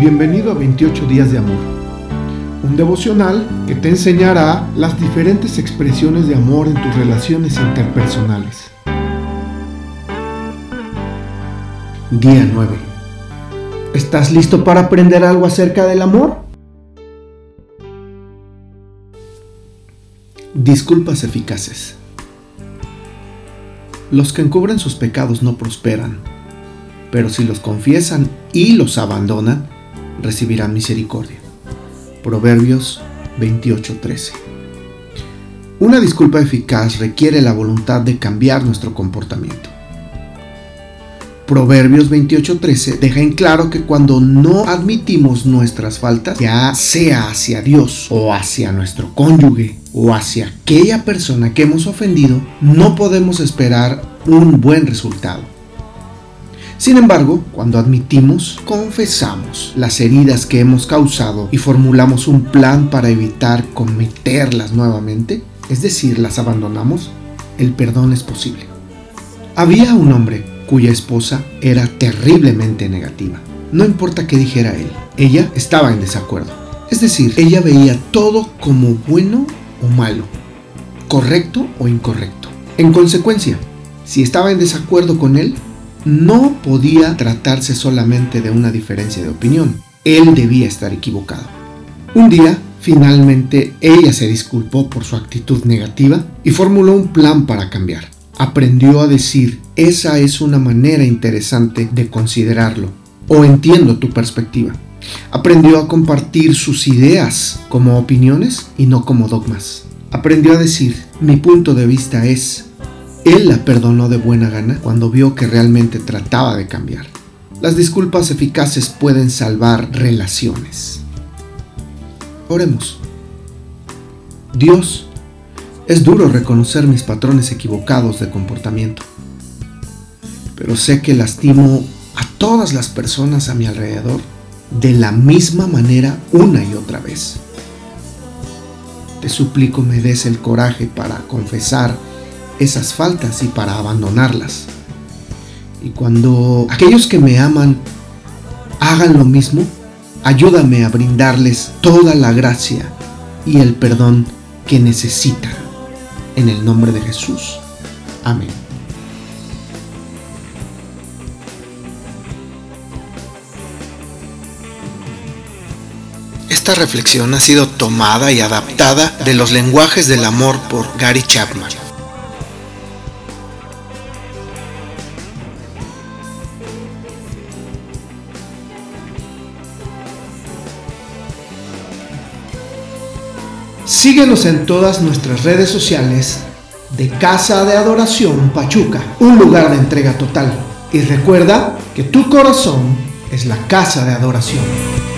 Bienvenido a 28 días de amor, un devocional que te enseñará las diferentes expresiones de amor en tus relaciones interpersonales. Día 9. ¿Estás listo para aprender algo acerca del amor? Disculpas eficaces. Los que encubren sus pecados no prosperan, pero si los confiesan y los abandonan, recibirán misericordia. Proverbios 28:13. Una disculpa eficaz requiere la voluntad de cambiar nuestro comportamiento. Proverbios 28:13 deja en claro que cuando no admitimos nuestras faltas, ya sea hacia Dios o hacia nuestro cónyuge o hacia aquella persona que hemos ofendido, no podemos esperar un buen resultado. Sin embargo, cuando admitimos, confesamos las heridas que hemos causado y formulamos un plan para evitar cometerlas nuevamente, es decir, las abandonamos, el perdón es posible. Había un hombre cuya esposa era terriblemente negativa. No importa qué dijera él, ella estaba en desacuerdo. Es decir, ella veía todo como bueno o malo, correcto o incorrecto. En consecuencia, si estaba en desacuerdo con él, no podía tratarse solamente de una diferencia de opinión. Él debía estar equivocado. Un día, finalmente, ella se disculpó por su actitud negativa y formuló un plan para cambiar. Aprendió a decir, esa es una manera interesante de considerarlo, o entiendo tu perspectiva. Aprendió a compartir sus ideas como opiniones y no como dogmas. Aprendió a decir, mi punto de vista es, él la perdonó de buena gana cuando vio que realmente trataba de cambiar. Las disculpas eficaces pueden salvar relaciones. Oremos. Dios, es duro reconocer mis patrones equivocados de comportamiento, pero sé que lastimo a todas las personas a mi alrededor de la misma manera una y otra vez. Te suplico me des el coraje para confesar esas faltas y para abandonarlas. Y cuando aquellos que me aman hagan lo mismo, ayúdame a brindarles toda la gracia y el perdón que necesitan. En el nombre de Jesús. Amén. Esta reflexión ha sido tomada y adaptada de los lenguajes del amor por Gary Chapman. Síguenos en todas nuestras redes sociales de Casa de Adoración Pachuca, un lugar de entrega total. Y recuerda que tu corazón es la casa de adoración.